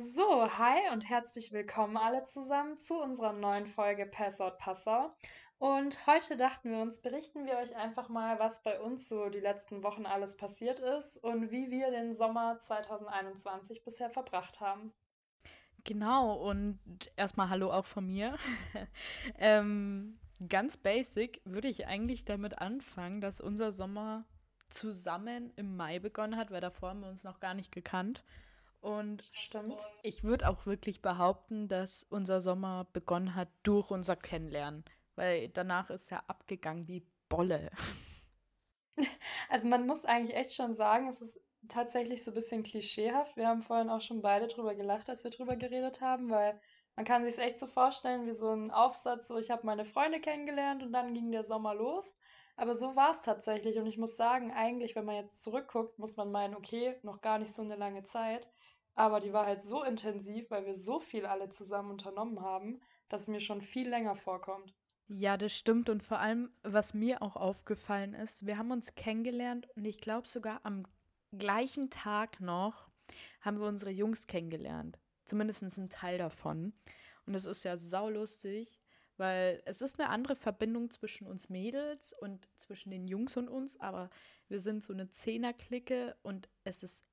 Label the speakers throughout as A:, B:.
A: So, hi und herzlich willkommen alle zusammen zu unserer neuen Folge Pass Out Passau. Und heute dachten wir uns, berichten wir euch einfach mal, was bei uns so die letzten Wochen alles passiert ist und wie wir den Sommer 2021 bisher verbracht haben.
B: Genau, und erstmal Hallo auch von mir. ähm, ganz basic würde ich eigentlich damit anfangen, dass unser Sommer zusammen im Mai begonnen hat, weil davor haben wir uns noch gar nicht gekannt. Und
A: Stimmt.
B: ich würde auch wirklich behaupten, dass unser Sommer begonnen hat durch unser Kennenlernen, weil danach ist er abgegangen wie Bolle.
A: Also man muss eigentlich echt schon sagen, es ist tatsächlich so ein bisschen klischeehaft. Wir haben vorhin auch schon beide drüber gelacht, als wir drüber geredet haben, weil man kann sich echt so vorstellen wie so ein Aufsatz, so ich habe meine Freunde kennengelernt und dann ging der Sommer los. Aber so war es tatsächlich und ich muss sagen, eigentlich, wenn man jetzt zurückguckt, muss man meinen, okay, noch gar nicht so eine lange Zeit. Aber die war halt so intensiv, weil wir so viel alle zusammen unternommen haben, dass es mir schon viel länger vorkommt.
B: Ja, das stimmt. Und vor allem, was mir auch aufgefallen ist, wir haben uns kennengelernt und ich glaube sogar am gleichen Tag noch haben wir unsere Jungs kennengelernt. Zumindest ein Teil davon. Und es ist ja saulustig, weil es ist eine andere Verbindung zwischen uns Mädels und zwischen den Jungs und uns, aber wir sind so eine Zehner-Clique und es ist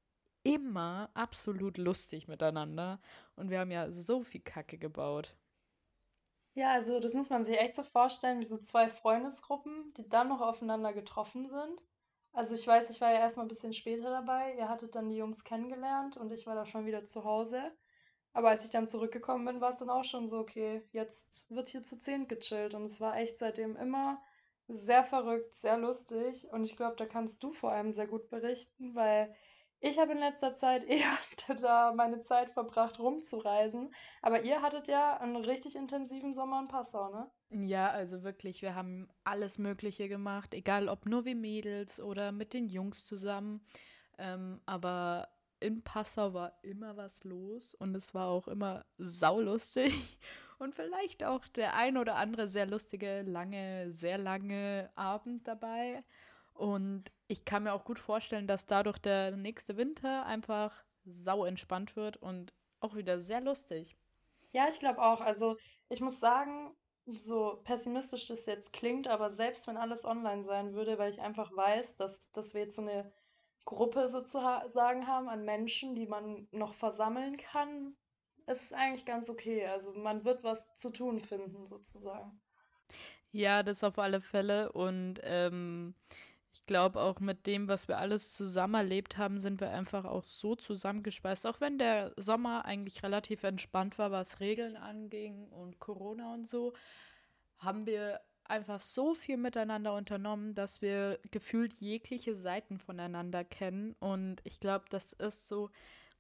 B: immer absolut lustig miteinander. Und wir haben ja so viel Kacke gebaut.
A: Ja, also das muss man sich echt so vorstellen, wie so zwei Freundesgruppen, die dann noch aufeinander getroffen sind. Also ich weiß, ich war ja erstmal ein bisschen später dabei. Ihr hattet dann die Jungs kennengelernt und ich war da schon wieder zu Hause. Aber als ich dann zurückgekommen bin, war es dann auch schon so, okay, jetzt wird hier zu zehnt gechillt. Und es war echt seitdem immer sehr verrückt, sehr lustig. Und ich glaube, da kannst du vor allem sehr gut berichten, weil ich habe in letzter Zeit eher da meine Zeit verbracht, rumzureisen. Aber ihr hattet ja einen richtig intensiven Sommer in Passau, ne?
B: Ja, also wirklich, wir haben alles Mögliche gemacht, egal ob nur wir Mädels oder mit den Jungs zusammen. Ähm, aber in Passau war immer was los und es war auch immer saulustig und vielleicht auch der ein oder andere sehr lustige, lange, sehr lange Abend dabei. Und ich kann mir auch gut vorstellen, dass dadurch der nächste Winter einfach sau entspannt wird und auch wieder sehr lustig.
A: Ja, ich glaube auch. Also ich muss sagen, so pessimistisch das jetzt klingt, aber selbst wenn alles online sein würde, weil ich einfach weiß, dass, dass wir jetzt so eine Gruppe sozusagen haben an Menschen, die man noch versammeln kann, ist es eigentlich ganz okay. Also man wird was zu tun finden, sozusagen.
B: Ja, das auf alle Fälle. Und ähm, ich glaube auch mit dem, was wir alles zusammen erlebt haben, sind wir einfach auch so zusammengespeist. Auch wenn der Sommer eigentlich relativ entspannt war, was Regeln anging und Corona und so, haben wir einfach so viel miteinander unternommen, dass wir gefühlt jegliche Seiten voneinander kennen. Und ich glaube, das ist so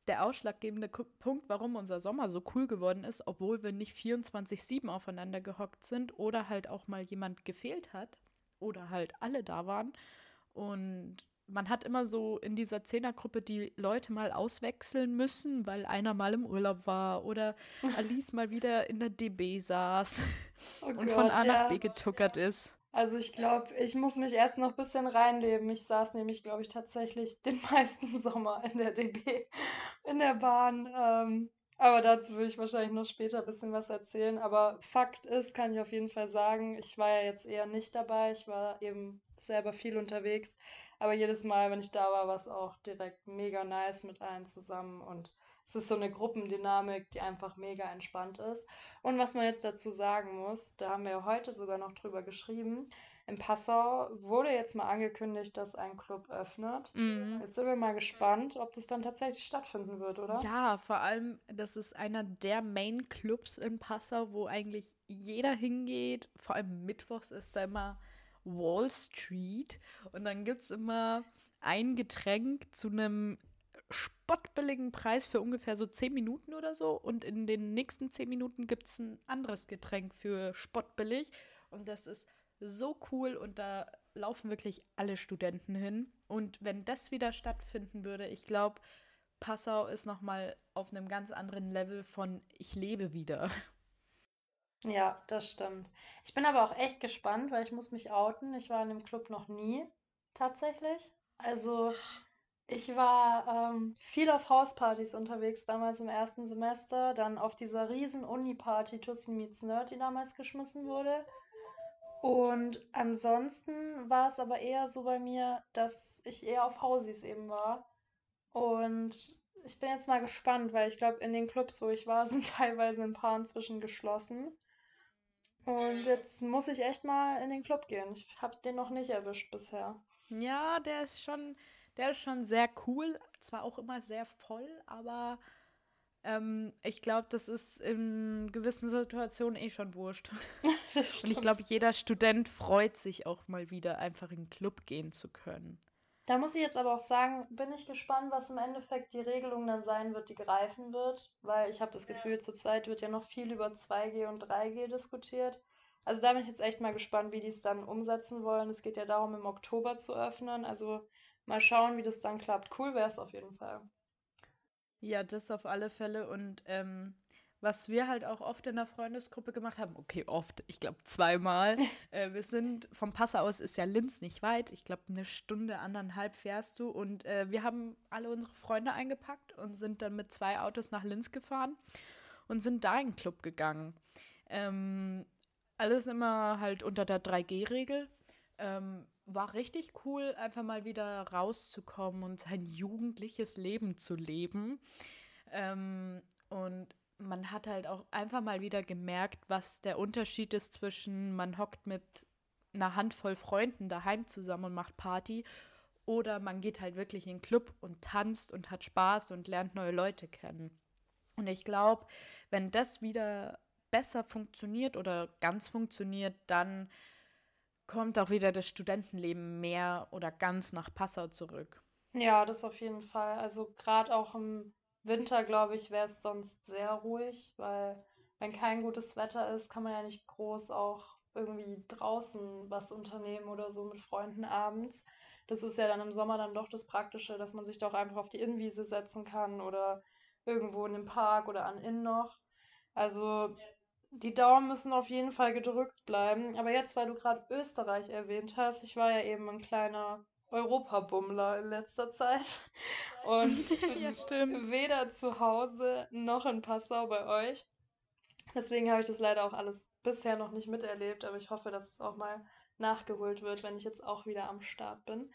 B: der ausschlaggebende Punkt, warum unser Sommer so cool geworden ist, obwohl wir nicht 24-7 aufeinander gehockt sind oder halt auch mal jemand gefehlt hat oder halt alle da waren. Und man hat immer so in dieser Zehnergruppe die Leute mal auswechseln müssen, weil einer mal im Urlaub war oder Alice mal wieder in der DB saß
A: Oh
B: und von
A: Gott,
B: A nach
A: ja.
B: B getuckert ist.
A: Also ich glaube, ich muss mich erst noch ein bisschen reinleben. Ich saß nämlich, glaube ich, tatsächlich den meisten Sommer in der DB, in der Bahn. Ähm, aber dazu würde ich wahrscheinlich noch später ein bisschen was erzählen. Aber Fakt ist, kann ich auf jeden Fall sagen, ich war ja jetzt eher nicht dabei. Ich war eben selber viel unterwegs. Aber jedes Mal, wenn ich da war, war es auch direkt mega nice mit allen zusammen. Und es ist so eine Gruppendynamik, die einfach mega entspannt ist. Und was man jetzt dazu sagen muss, da haben wir ja heute sogar noch drüber geschrieben. In Passau wurde jetzt mal angekündigt, dass ein Club öffnet.
B: Mhm.
A: Jetzt sind wir mal gespannt, ob das dann tatsächlich stattfinden wird, oder?
B: Ja, vor allem, das ist einer der Main-Clubs in Passau, wo eigentlich jeder hingeht. Vor allem mittwochs ist da immer Wall Street. Und dann gibt es immer ein Getränk zu einem spottbilligen Preis für ungefähr so 10 Minuten oder so. Und in den nächsten 10 Minuten gibt es ein anderes Getränk für spottbillig. Und das ist so cool und da laufen wirklich alle Studenten hin. Und wenn das wieder stattfinden würde, ich glaube, Passau ist noch mal auf einem ganz anderen Level von ich lebe wieder.
A: Ja, das stimmt. Ich bin aber auch echt gespannt, weil ich muss mich outen. Ich war in dem Club noch nie, tatsächlich. Also Ich war ähm, viel auf Hauspartys unterwegs, damals im ersten Semester, dann auf dieser riesen Uni-Party Tussi Meets Nerd, die damals geschmissen wurde. Und ansonsten war es aber eher so bei mir, dass ich eher auf Hausis eben war. Und ich bin jetzt mal gespannt, weil ich glaube, in den Clubs, wo ich war, sind teilweise ein paar inzwischen geschlossen. Und jetzt muss ich echt mal in den Club gehen. Ich habe den noch nicht erwischt bisher.
B: Ja, der ist schon, der ist schon sehr cool. Zwar auch immer sehr voll, aber ähm, ich glaube, das ist in gewissen Situationen eh schon wurscht. Und ich glaube, jeder Student freut sich auch mal wieder, einfach in den Club gehen zu können.
A: Da muss ich jetzt aber auch sagen, bin ich gespannt, was im Endeffekt die Regelung dann sein wird, die greifen wird, weil ich habe das Gefühl, zurzeit wird ja noch viel über 2G und 3G diskutiert. Also da bin ich jetzt echt mal gespannt, wie die es dann umsetzen wollen. Es geht ja darum, im Oktober zu öffnen. Also mal schauen, wie das dann klappt. Cool wäre es auf jeden Fall.
B: Ja, das auf alle Fälle. Und ähm, was wir halt auch oft in der Freundesgruppe gemacht haben, okay, oft, ich glaube zweimal. Äh, wir sind vom Passau aus ist ja Linz nicht weit. Ich glaube, eine Stunde, anderthalb fährst du. Und äh, wir haben alle unsere Freunde eingepackt und sind dann mit zwei Autos nach Linz gefahren und sind da in den Club gegangen. Ähm, alles immer halt unter der 3G-Regel. Ähm, war richtig cool, einfach mal wieder rauszukommen und sein jugendliches Leben zu leben. Ähm, und man hat halt auch einfach mal wieder gemerkt, was der Unterschied ist zwischen man hockt mit einer Handvoll Freunden daheim zusammen und macht Party oder man geht halt wirklich in den Club und tanzt und hat Spaß und lernt neue Leute kennen. Und ich glaube, wenn das wieder besser funktioniert oder ganz funktioniert, dann kommt auch wieder das Studentenleben mehr oder ganz nach Passau zurück.
A: Ja, das auf jeden Fall. Also gerade auch im Winter, glaube ich, wäre es sonst sehr ruhig, weil wenn kein gutes Wetter ist, kann man ja nicht groß auch irgendwie draußen was unternehmen oder so mit Freunden abends. Das ist ja dann im Sommer dann doch das Praktische, dass man sich doch einfach auf die Innenwiese setzen kann oder irgendwo in den Park oder an Inn noch. Also die Daumen müssen auf jeden Fall gedrückt bleiben. Aber jetzt, weil du gerade Österreich erwähnt hast, ich war ja eben ein kleiner Europabummler in letzter Zeit. Und
B: Ja,
A: weder zu Hause noch in Passau bei euch. Deswegen habe ich das leider auch alles bisher noch nicht miterlebt, aber ich hoffe, dass es auch mal nachgeholt wird, wenn ich jetzt auch wieder am Start bin.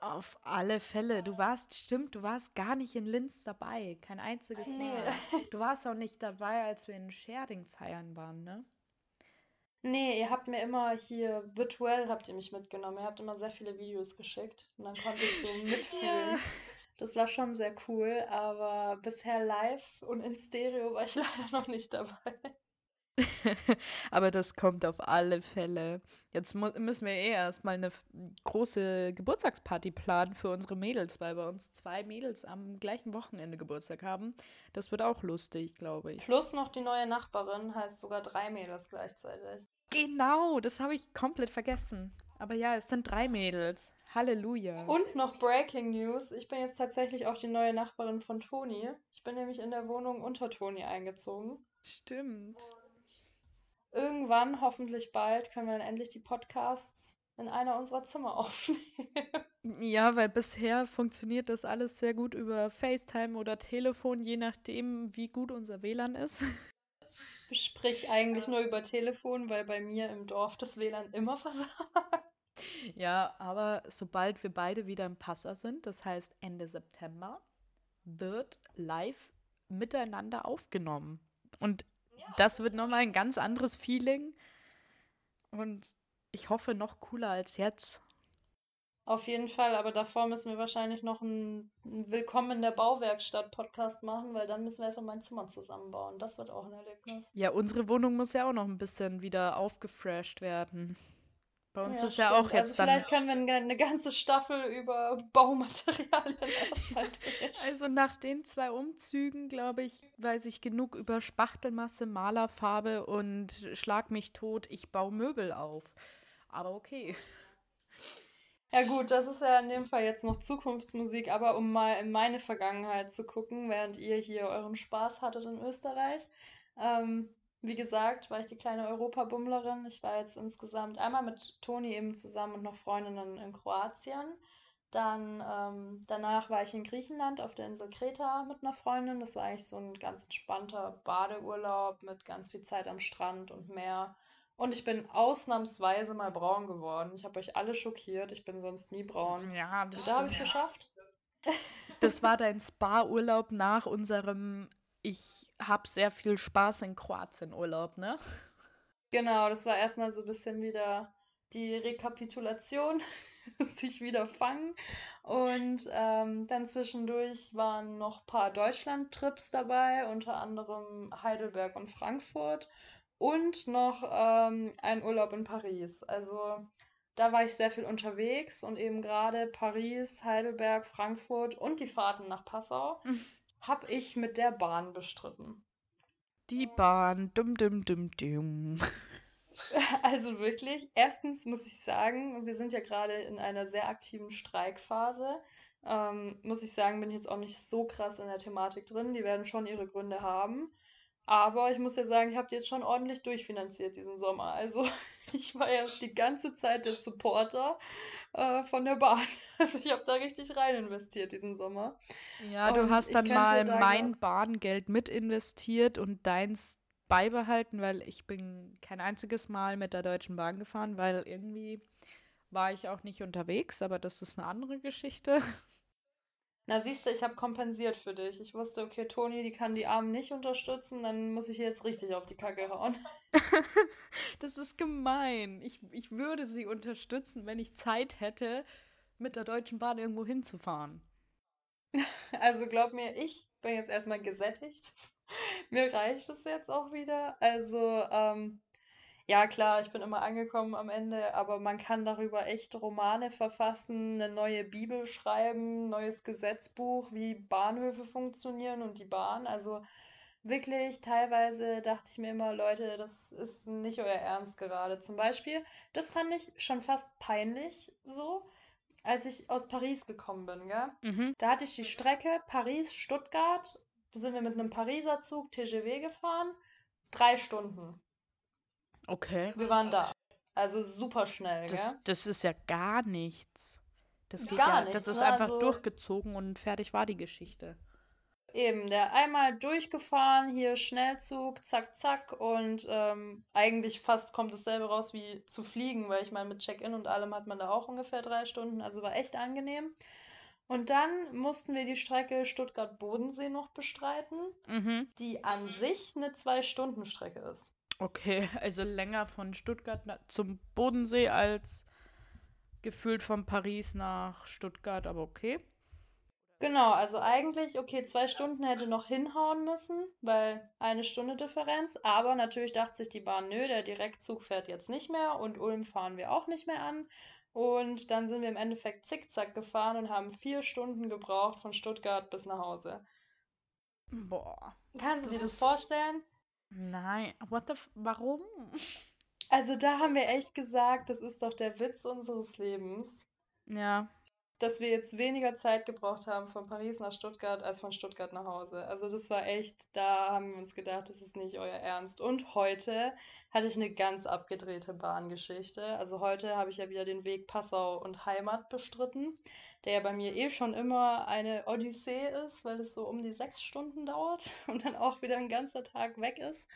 B: Auf alle Fälle. Du warst, stimmt, du warst gar nicht in Linz dabei. Kein einziges
A: Nee.
B: Mal. Du warst auch nicht dabei, als wir in Scherding feiern waren, ne?
A: Nee, ihr habt mir immer hier virtuell habt ihr mich mitgenommen. Ihr habt immer sehr viele Videos geschickt und dann konnte ich so
B: Ja.
A: mitfühlen. Das war schon sehr cool, aber bisher live und in Stereo war ich leider noch nicht dabei.
B: Aber das kommt auf alle Fälle. Jetzt müssen wir eh erstmal eine große Geburtstagsparty planen für unsere Mädels, weil bei uns zwei Mädels am gleichen Wochenende Geburtstag haben. Das wird auch lustig, glaube ich.
A: Plus noch die neue Nachbarin, heißt sogar drei Mädels gleichzeitig.
B: Genau, das habe ich komplett vergessen. Aber ja, es sind drei Mädels. Halleluja.
A: Und noch Breaking News. Ich bin jetzt tatsächlich auch die neue Nachbarin von Toni. Ich bin nämlich in der Wohnung unter Toni eingezogen.
B: Stimmt.
A: Irgendwann, hoffentlich bald, können wir dann endlich die Podcasts in einer unserer Zimmer aufnehmen.
B: Ja, weil bisher funktioniert das alles sehr gut über FaceTime oder Telefon, je nachdem, wie gut unser WLAN ist.
A: Sprich eigentlich nur über Telefon, weil bei mir im Dorf das WLAN immer versagt.
B: Ja, aber sobald wir beide wieder im Passer sind, das heißt Ende September, wird live miteinander aufgenommen. Und das wird nochmal ein ganz anderes Feeling und ich hoffe noch cooler als jetzt.
A: Auf jeden Fall, aber davor müssen wir wahrscheinlich noch einen, Willkommen in der Bauwerkstatt Podcast machen, weil dann müssen wir erst mal mein Zimmer zusammenbauen. Das wird auch ein Erlebnis.
B: Ja, unsere Wohnung muss ja auch noch ein bisschen wieder aufgefresht werden. Bei uns
A: Ja,
B: ist ja auch
A: stimmt. Also
B: jetzt dann.
A: vielleicht können wir eine eine ganze Staffel über Baumaterialien erstmal drehen.
B: Also nach den zwei Umzügen, glaube ich, weiß ich genug über Spachtelmasse, Malerfarbe und Schlag mich tot, ich baue Möbel auf. Aber okay.
A: Ja gut, das ist ja in dem Fall jetzt noch Zukunftsmusik, aber um mal in meine Vergangenheit zu gucken, während ihr hier euren Spaß hattet in Österreich. Ähm, wie gesagt, war ich die kleine Europabummlerin. Ich war jetzt insgesamt einmal mit Toni eben zusammen und noch Freundinnen in Kroatien. Dann ähm, danach war ich in Griechenland auf der Insel Kreta mit einer Freundin. Das war eigentlich so ein ganz entspannter Badeurlaub mit ganz viel Zeit am Strand und Meer. Und ich bin ausnahmsweise mal braun geworden. Ich habe euch alle schockiert. Ich bin sonst nie braun.
B: Ja, das
A: und da habe ich es geschafft.
B: Das war dein Spa-Urlaub nach unserem Ich habe sehr viel Spaß in Kroatien Urlaub, ne?
A: Genau, das war erstmal so ein bisschen wieder die Rekapitulation, sich wieder fangen. Und ähm, dann zwischendurch waren noch ein paar Deutschland-Trips dabei, unter anderem Heidelberg und Frankfurt und noch ähm, ein Urlaub in Paris. Also da war ich sehr viel unterwegs und eben gerade Paris, Heidelberg, Frankfurt und die Fahrten nach Passau habe ich mit der Bahn bestritten.
B: Die Bahn, dumm, dumm, dumm, dumm.
A: Also wirklich, erstens muss ich sagen, wir sind ja gerade in einer sehr aktiven Streikphase. Ähm, muss ich sagen, bin ich jetzt auch nicht so krass in der Thematik drin. Die werden schon ihre Gründe haben. Aber ich muss ja sagen, ich habe die jetzt schon ordentlich durchfinanziert diesen Sommer. Also ich war ja die ganze Zeit der Supporter äh, von der Bahn. Also ich habe da richtig rein investiert diesen Sommer.
B: Ja, du
A: Und
B: hast
A: ich
B: dann mal
A: da
B: mein Bahngeld mit investiert und deins beibehalten, weil ich bin kein einziges Mal mit der Deutschen Bahn gefahren, weil irgendwie war ich auch nicht unterwegs, aber das ist eine andere Geschichte.
A: na siehst du, ich habe kompensiert für dich. Ich wusste, okay, Toni, die kann die Armen nicht unterstützen, dann muss ich jetzt richtig auf die Kacke hauen.
B: Das ist gemein. Ich, ich würde sie unterstützen, wenn ich Zeit hätte, mit der Deutschen Bahn irgendwo hinzufahren.
A: Also glaub mir, ich bin jetzt erstmal gesättigt. Mir reicht es jetzt auch wieder. Also, ähm, ja klar, ich bin immer angekommen am Ende, aber man kann darüber echt Romane verfassen, eine neue Bibel schreiben, neues Gesetzbuch, wie Bahnhöfe funktionieren und die Bahn. Also wirklich, teilweise dachte ich mir immer, Leute, das ist nicht euer Ernst gerade. Zum Beispiel, das fand ich schon fast peinlich so, als ich aus Paris gekommen bin, gell?
B: Mhm.
A: Da hatte ich die Strecke Paris-Stuttgart, sind wir mit einem Pariser Zug TGV gefahren, drei Stunden.
B: Okay.
A: Wir waren da. Also super schnell,
B: Das,
A: gell?
B: das ist ja gar nichts. Das
A: Gar
B: ja, das
A: nichts,
B: ist
A: ne?
B: einfach
A: Also
B: durchgezogen und fertig war die Geschichte.
A: eben, der einmal durchgefahren, hier Schnellzug, zack, zack und ähm, eigentlich fast kommt dasselbe raus wie zu fliegen, weil ich meine, mit Check-in und allem hat man da auch ungefähr drei Stunden, also war echt angenehm. Und dann mussten wir die Strecke Stuttgart-Bodensee noch bestreiten,
B: Mhm.
A: die an sich eine Zwei-Stunden-Strecke ist.
B: Okay, also länger von Stuttgart zum Bodensee als gefühlt von Paris nach Stuttgart, aber okay.
A: Genau, also eigentlich, okay, zwei Stunden hätte noch hinhauen müssen, weil eine Stunde Differenz. Aber natürlich dachte sich die Bahn, nö, der Direktzug fährt jetzt nicht mehr und Ulm fahren wir auch nicht mehr an. Und dann sind wir im Endeffekt zickzack gefahren und haben vier Stunden gebraucht von Stuttgart bis nach Hause.
B: Boah,
A: Kannst du dir
B: das
A: vorstellen?
B: Nein, what the f warum?
A: Also da haben wir echt gesagt, das ist doch der Witz unseres Lebens.
B: Ja,
A: dass wir jetzt weniger Zeit gebraucht haben von Paris nach Stuttgart als von Stuttgart nach Hause. Also das war echt, da haben wir uns gedacht, das ist nicht euer Ernst. Und heute hatte ich eine ganz abgedrehte Bahngeschichte. Also heute habe ich ja wieder den Weg Passau und Heimat bestritten, der ja bei mir eh schon immer eine Odyssee ist, weil es so um die sechs Stunden dauert und dann auch wieder ein ganzer Tag weg ist.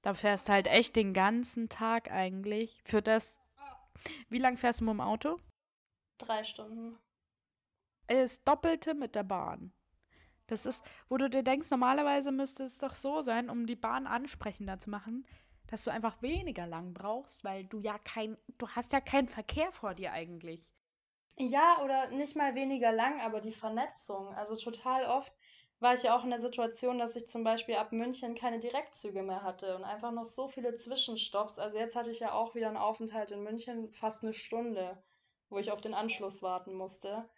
B: da fährst halt echt den ganzen Tag eigentlich. Für das, wie lang fährst du mit dem Auto?
A: Drei Stunden.
B: Das Doppelte mit der Bahn. Das ist, wo du dir denkst, normalerweise müsste es doch so sein, um die Bahn ansprechender zu machen, dass du einfach weniger lang brauchst, weil du ja kein, du hast ja keinen Verkehr vor dir eigentlich.
A: Ja, oder nicht mal weniger lang, aber die Vernetzung. Also total oft war ich ja auch in der Situation, dass ich zum Beispiel ab München keine Direktzüge mehr hatte und einfach noch so viele Zwischenstopps. Also jetzt hatte ich ja auch wieder einen Aufenthalt in München, fast eine Stunde, wo ich auf den Anschluss warten musste.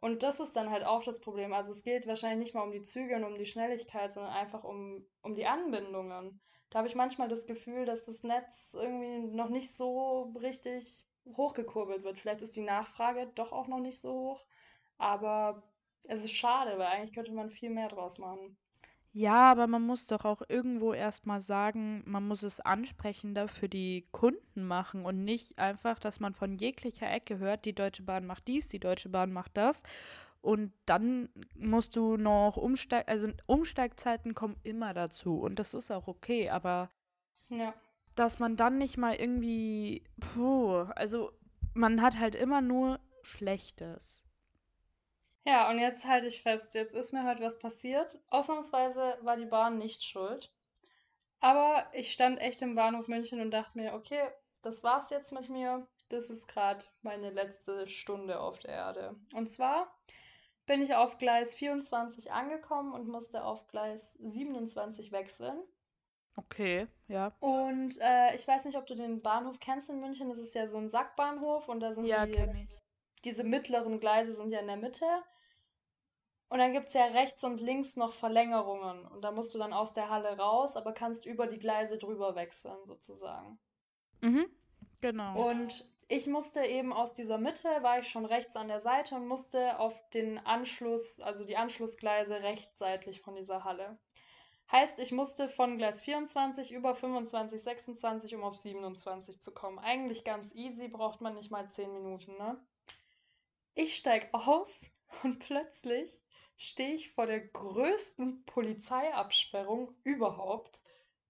A: Und das ist dann halt auch das Problem. Also es geht wahrscheinlich nicht mal um die Züge und um die Schnelligkeit, sondern einfach um, um die Anbindungen. Da habe ich manchmal das Gefühl, dass das Netz irgendwie noch nicht so richtig hochgekurbelt wird. Vielleicht ist die Nachfrage doch auch noch nicht so hoch, aber es ist schade, weil eigentlich könnte man viel mehr draus machen.
B: Ja, aber man muss doch auch irgendwo erstmal sagen, man muss es ansprechender für die Kunden machen und nicht einfach, dass man von jeglicher Ecke hört, die Deutsche Bahn macht dies, die Deutsche Bahn macht das. Und dann musst du noch umsteigen, also Umsteigzeiten kommen immer dazu und das ist auch okay, aber
A: Ja.
B: dass man dann nicht mal irgendwie, puh, also man hat halt immer nur Schlechtes.
A: Ja, und jetzt halte ich fest, jetzt ist mir heute was passiert. Ausnahmsweise war die Bahn nicht schuld. Aber ich stand echt im Bahnhof München und dachte mir, okay, das war's jetzt mit mir. Das ist gerade meine letzte Stunde auf der Erde. Und zwar bin ich auf Gleis 24 angekommen und musste auf Gleis 27 wechseln.
B: Okay, ja.
A: Und äh, ich weiß nicht, ob du den Bahnhof kennst in München. Das ist ja so ein Sackbahnhof und da sind
B: Ja,
A: die. Diese mittleren Gleise sind ja in der Mitte. Und dann gibt es ja rechts und links noch Verlängerungen. Und da musst du dann aus der Halle raus, aber kannst über die Gleise drüber wechseln, sozusagen.
B: Mhm, genau.
A: Und ich musste eben aus dieser Mitte, war ich schon rechts an der Seite und musste auf den Anschluss, also die Anschlussgleise rechtsseitlich von dieser Halle. Heißt, ich musste von Gleis 24 über 25, 26, um auf 27 zu kommen. Eigentlich ganz easy, braucht man nicht mal 10 Minuten, ne? Ich steig aus und plötzlich stehe ich vor der größten Polizeiabsperrung überhaupt.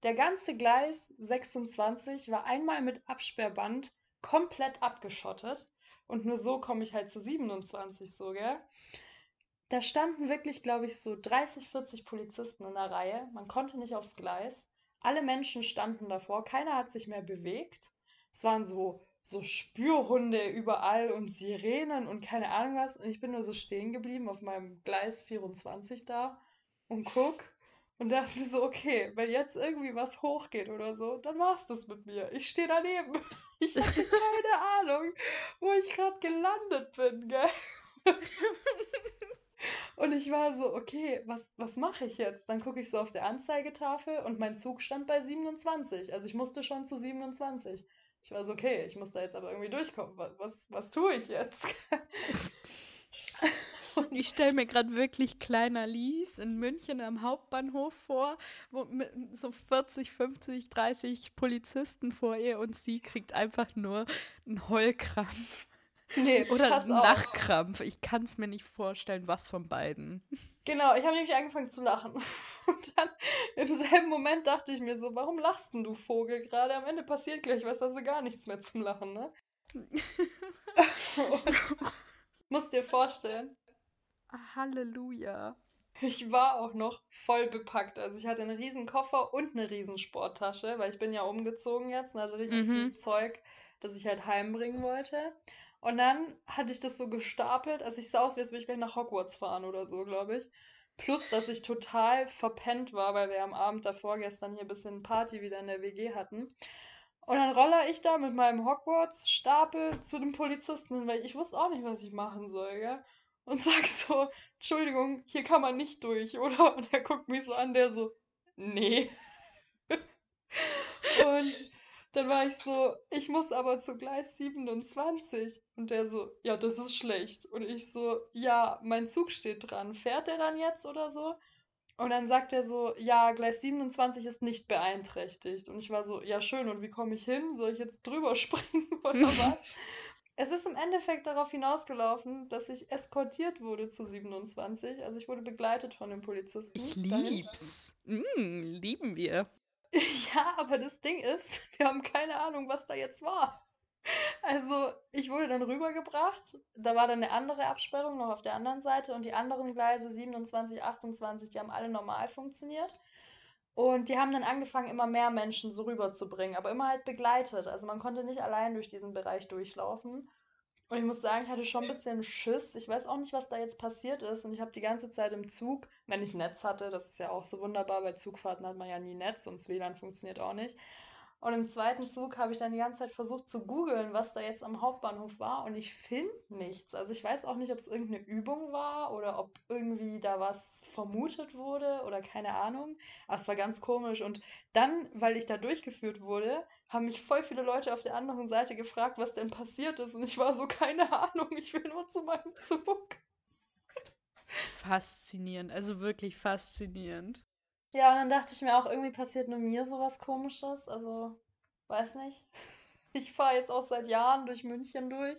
A: Der ganze Gleis 26 war einmal mit Absperrband komplett abgeschottet und nur so komme ich halt zu 27 so, gell? Da standen wirklich, glaube ich, so 30, 40 Polizisten in der Reihe. Man konnte nicht aufs Gleis. Alle Menschen standen davor, keiner hat sich mehr bewegt. Es waren so, so Spürhunde überall und Sirenen und keine Ahnung was. Und ich bin nur so stehen geblieben auf meinem Gleis 24 da und guck und dachte mir so, okay, wenn jetzt irgendwie was hochgeht oder so, dann war's das mit mir. Ich stehe daneben. Ich hatte keine Ahnung, wo ich gerade gelandet bin, gell? Und ich war so, okay, was, was mache ich jetzt? Dann gucke ich so auf der Anzeigetafel und mein Zug stand bei 27. Also ich musste schon zu 27. Ich war so, okay, ich muss da jetzt aber irgendwie durchkommen. Was, was, was tue ich jetzt?
B: Und ich stelle mir gerade wirklich kleiner Lies in München am Hauptbahnhof vor, wo mit so 40, 50, 30 Polizisten vor ihr und sie kriegt einfach nur einen Heulkrampf.
A: Nee,
B: Oder. Nachkrampf. Ich kann es mir nicht vorstellen, was von beiden.
A: Genau, ich habe nämlich angefangen zu lachen. Und dann im selben Moment dachte ich mir so, warum lachst denn du Vogel gerade? Am Ende passiert gleich was, hast du gar nichts mehr zum Lachen, ne? Und musst dir vorstellen,
B: Halleluja.
A: ich war auch noch voll bepackt. Also ich hatte einen riesen Koffer und eine riesen Sporttasche, weil ich bin ja umgezogen jetzt und hatte richtig viel
B: Mhm.
A: Zeug, das ich halt heimbringen wollte. Und dann hatte ich das so gestapelt, also ich sah aus, als würde ich gleich nach Hogwarts fahren oder so, glaube ich. Plus, dass ich total verpennt war, weil wir am Abend davor gestern hier ein bisschen Party wieder in der WG hatten. Und dann roller ich da mit meinem Hogwarts-Stapel zu dem Polizisten weil ich wusste auch nicht, was ich machen soll, gell? Und sag so, Entschuldigung, hier kann man nicht durch, oder? Und er guckt mich so an, der so, nee. Und dann war ich so, ich muss aber zu Gleis 27. Und der so, ja, das ist schlecht. Und ich so, ja, mein Zug steht dran. Fährt der dann jetzt oder so? Und dann sagt er so, ja, Gleis 27 ist nicht beeinträchtigt. Und ich war so, ja, schön, und wie komme ich hin? Soll ich jetzt drüber springen oder was? Es ist im Endeffekt darauf hinausgelaufen, dass ich eskortiert wurde zu 27. Also ich wurde begleitet von dem Polizisten.
B: Ich lieb's. Mm, lieben wir.
A: Ja, aber das Ding ist, wir haben keine Ahnung, was da jetzt war. Also, ich wurde dann rübergebracht. Da war dann eine andere Absperrung noch auf der anderen Seite und die anderen Gleise 27, 28, die haben alle normal funktioniert. Und die haben dann angefangen, immer mehr Menschen so rüberzubringen, aber immer halt begleitet. Also man konnte nicht allein durch diesen Bereich durchlaufen. Und ich muss sagen, ich hatte schon ein bisschen Schiss. Ich weiß auch nicht, was da jetzt passiert ist. Und ich habe die ganze Zeit im Zug, wenn ich Netz hatte, das ist ja auch so wunderbar, bei Zugfahrten hat man ja nie Netz und das WLAN funktioniert auch nicht. Und im zweiten Zug habe ich dann die ganze Zeit versucht zu googeln, was da jetzt am Hauptbahnhof war. Und ich finde nichts. Also ich weiß auch nicht, ob es irgendeine Übung war oder ob irgendwie da was vermutet wurde oder keine Ahnung. Aber es war ganz komisch. Und dann, weil ich da durchgeführt wurde, haben mich voll viele Leute auf der anderen Seite gefragt, was denn passiert ist. Und ich war so, keine Ahnung, ich will nur zu meinem Zug.
B: Faszinierend. Also wirklich faszinierend.
A: Ja, und dann dachte ich mir auch, irgendwie passiert nur mir sowas Komisches. Also, weiß nicht. Ich fahre jetzt auch seit Jahren durch München durch.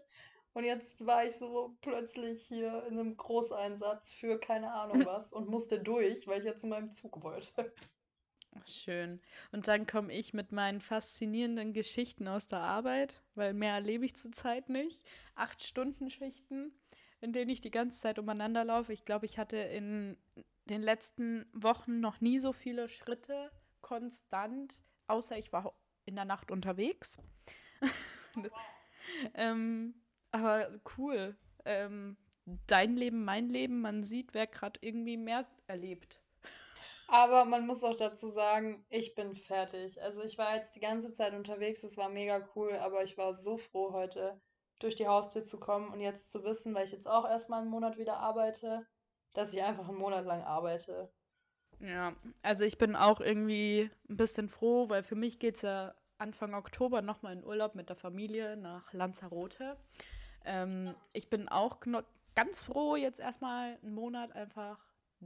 A: Und jetzt war ich so plötzlich hier in einem Großeinsatz für keine Ahnung was und musste durch, weil ich ja zu meinem Zug wollte.
B: Schön. Und dann komme ich mit meinen faszinierenden Geschichten aus der Arbeit, weil mehr erlebe ich zurzeit nicht. Acht Stunden Schichten, in denen ich die ganze Zeit umeinander laufe. Ich glaube, ich hatte in den letzten Wochen noch nie so viele Schritte konstant, außer ich war in der Nacht unterwegs. ähm, aber cool. Ähm, dein Leben, mein Leben, man sieht, wer gerade irgendwie mehr erlebt.
A: Aber man muss auch dazu sagen, ich bin fertig. Also ich war jetzt die ganze Zeit unterwegs, es war mega cool, aber ich war so froh, heute durch die Haustür zu kommen und jetzt zu wissen, weil ich jetzt auch erstmal einen Monat wieder arbeite, dass ich einfach einen Monat lang arbeite.
B: Ja, also ich bin auch irgendwie ein bisschen froh, weil für mich geht es ja Anfang Oktober nochmal in Urlaub mit der Familie nach Lanzarote. Ähm, ich bin auch ganz froh, jetzt erstmal einen Monat einfach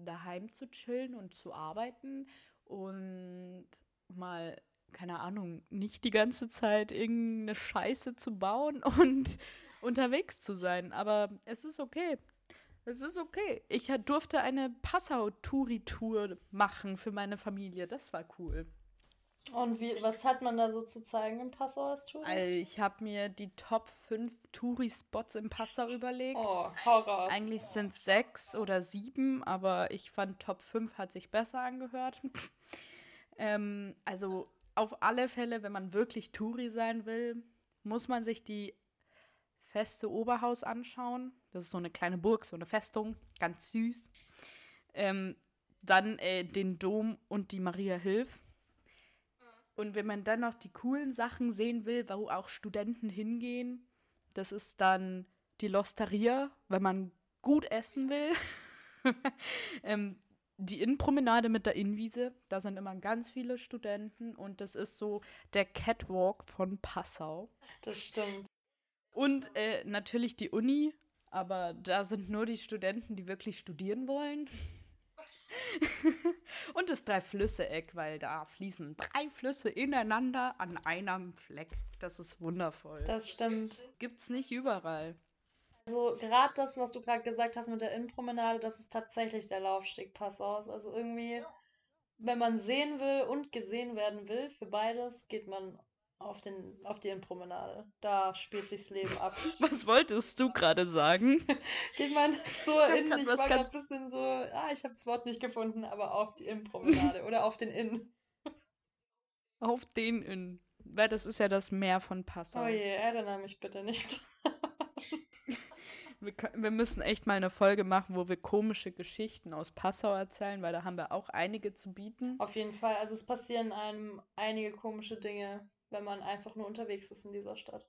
B: daheim zu chillen und zu arbeiten und mal, keine Ahnung, nicht die ganze Zeit irgendeine Scheiße zu bauen und unterwegs zu sein. Aber es ist okay. Es ist okay. Ich durfte eine Passau-Touri-Tour machen für meine Familie. Das war cool.
A: Und wie, was hat man da so zu zeigen im Passau als Tour?
B: Also ich habe mir die Top 5 Touri-Spots im Passau überlegt.
A: Oh, Horror.
B: Eigentlich sind es sechs oder sieben, aber ich fand Top 5 hat sich besser angehört. ähm, also auf alle Fälle, wenn man wirklich Touri sein will, muss man sich die feste Oberhaus anschauen. Das ist so eine kleine Burg, so eine Festung, ganz süß. Ähm, dann äh, den Dom und die Maria Hilf und wenn man dann noch die coolen Sachen sehen will, wo auch Studenten hingehen, das ist dann die Losteria, wenn man gut essen will. ähm, die Innenpromenade mit der Innenwiese, da sind immer ganz viele Studenten und das ist so der Catwalk von Passau.
A: Das stimmt.
B: Und äh, natürlich die Uni, aber da sind nur die Studenten, die wirklich studieren wollen. und das Drei-Flüsse-Eck, weil da fließen drei Flüsse ineinander an einem Fleck. Das ist wundervoll.
A: Das stimmt.
B: Gibt's nicht überall.
A: Also gerade das, was du gerade gesagt hast mit der Innenpromenade, das ist tatsächlich der Laufsteg Passaus. Also irgendwie, wenn man sehen will und gesehen werden will, für beides geht man auf, den, auf die Innenpromenade. Da spielt sich's Leben ab.
B: Was wolltest du gerade sagen?
A: Geht man so in, ich war gerade ein bisschen so, ah, ich habe das Wort nicht gefunden, aber auf die Innenpromenade oder auf den Inn.
B: Auf den Inn. Weil das ist ja das Meer von Passau.
A: Oh je, erinnere mich bitte nicht.
B: wir, wir müssen echt mal eine Folge machen, wo wir komische Geschichten aus Passau erzählen, weil da haben wir auch einige zu bieten.
A: Auf jeden Fall. Also es passieren einem einige komische Dinge wenn man einfach nur unterwegs ist in dieser Stadt.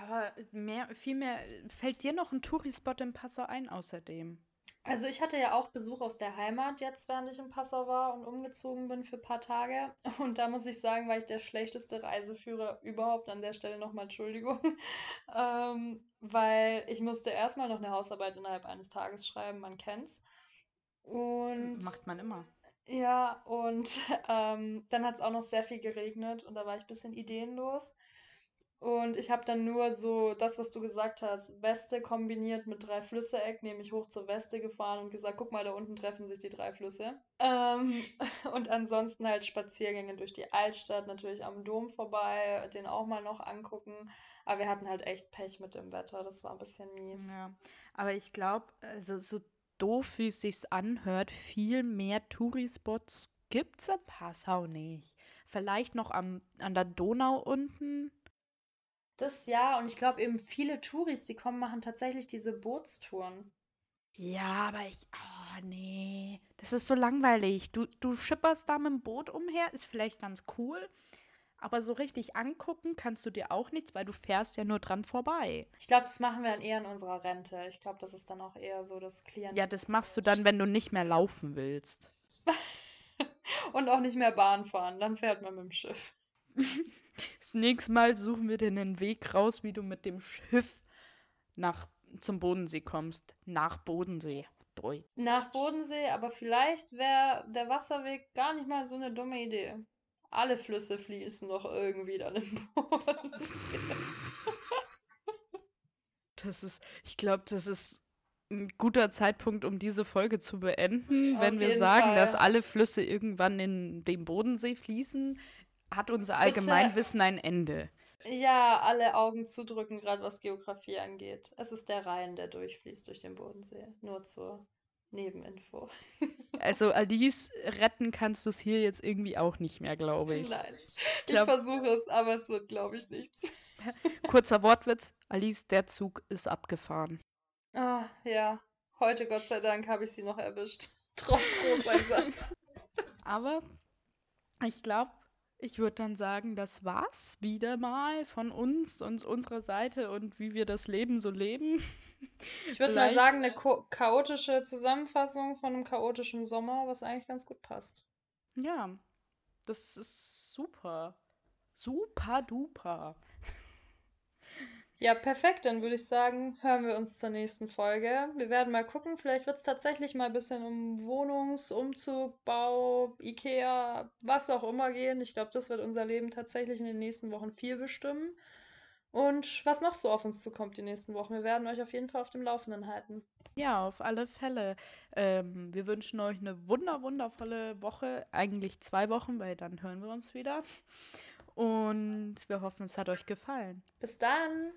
B: Aber mehr, viel mehr, fällt dir noch ein Tourispot in Passau ein außerdem?
A: Also ich hatte ja auch Besuch aus der Heimat jetzt, während ich in Passau war und umgezogen bin für ein paar Tage. Und da muss ich sagen, war ich der schlechteste Reiseführer überhaupt. An der Stelle nochmal Entschuldigung. ähm, weil ich musste erstmal noch eine Hausarbeit innerhalb eines Tages schreiben, man kennt's. Und
B: macht man immer.
A: Ja, und ähm, dann hat es auch noch sehr viel geregnet und da war ich ein bisschen ideenlos. Und ich habe dann nur so das, was du gesagt hast, Weste kombiniert mit drei Flüsse-Eck, nämlich hoch zur Weste gefahren und gesagt, guck mal, da unten treffen sich die drei Flüsse. Ähm, und ansonsten halt Spaziergänge durch die Altstadt, natürlich am Dom vorbei, den auch mal noch angucken. Aber wir hatten halt echt Pech mit dem Wetter, das war ein bisschen mies.
B: Ja, aber ich glaube, also so doof wie es sich anhört, viel mehr Tourispots gibt es in Passau nicht. Vielleicht noch am, an der Donau unten.
A: Das ja, und ich glaube eben viele Touris, die kommen, machen tatsächlich diese Bootstouren.
B: Ja, aber ich. Oh, nee. Das ist so langweilig. Du, du schipperst da mit dem Boot umher, ist vielleicht ganz cool. Aber so richtig angucken kannst du dir auch nichts, weil du fährst ja nur dran vorbei.
A: Ich glaube, das machen wir dann eher in unserer Rente. Ich glaube, das ist dann auch eher so das Klient.
B: Ja, das machst du dann, wenn du nicht mehr laufen willst.
A: Und auch nicht mehr Bahn fahren. Dann fährt man mit dem Schiff.
B: das nächste Mal suchen wir dir einen Weg raus, wie du mit dem Schiff nach zum Bodensee kommst. Nach Bodensee. Deutsch.
A: Nach Bodensee, aber vielleicht wäre der Wasserweg gar nicht mal so eine dumme Idee. Alle Flüsse fließen doch irgendwie dann im Bodensee.
B: Das ist, ich glaube, das ist ein guter Zeitpunkt, um diese Folge zu beenden.
A: Auf
B: Wenn wir sagen,
A: Fall.
B: dass alle Flüsse irgendwann in den Bodensee fließen, hat unser
A: Bitte.
B: Allgemeinwissen ein Ende.
A: Ja, alle Augen zudrücken, gerade was Geografie angeht. Es ist der Rhein, der durchfließt durch den Bodensee. Nur zur Nebeninfo.
B: Also Alice, retten kannst du es hier jetzt irgendwie auch nicht mehr, glaube ich.
A: Nein, ich
B: glaub-
A: versuche es, aber es wird, glaube ich, nichts.
B: Kurzer Wortwitz, Alice, der Zug ist abgefahren.
A: Ah, ja. Heute, Gott sei Dank, habe ich sie noch erwischt. Trotz Großeinsatz.
B: Aber ich glaube, ich würde dann sagen, das war's wieder mal von uns und unserer Seite und wie wir das Leben so leben.
A: Ich würde mal sagen, eine chaotische Zusammenfassung von einem chaotischen Sommer, was eigentlich ganz gut passt.
B: Ja, das ist super. Super duper.
A: Ja, perfekt. Dann würde ich sagen, hören wir uns zur nächsten Folge. Wir werden mal gucken. Vielleicht wird es tatsächlich mal ein bisschen um Wohnungs-, Umzug, Bau, Ikea, was auch immer gehen. Ich glaube, das wird unser Leben tatsächlich in den nächsten Wochen viel bestimmen. Und was noch so auf uns zukommt die nächsten Wochen. Wir werden euch auf jeden Fall auf dem Laufenden halten.
B: Ja, auf alle Fälle. Ähm, wir wünschen euch eine wunder, wundervolle Woche. Eigentlich zwei Wochen, weil dann hören wir uns wieder. Und wir hoffen, es hat euch gefallen.
A: Bis dann!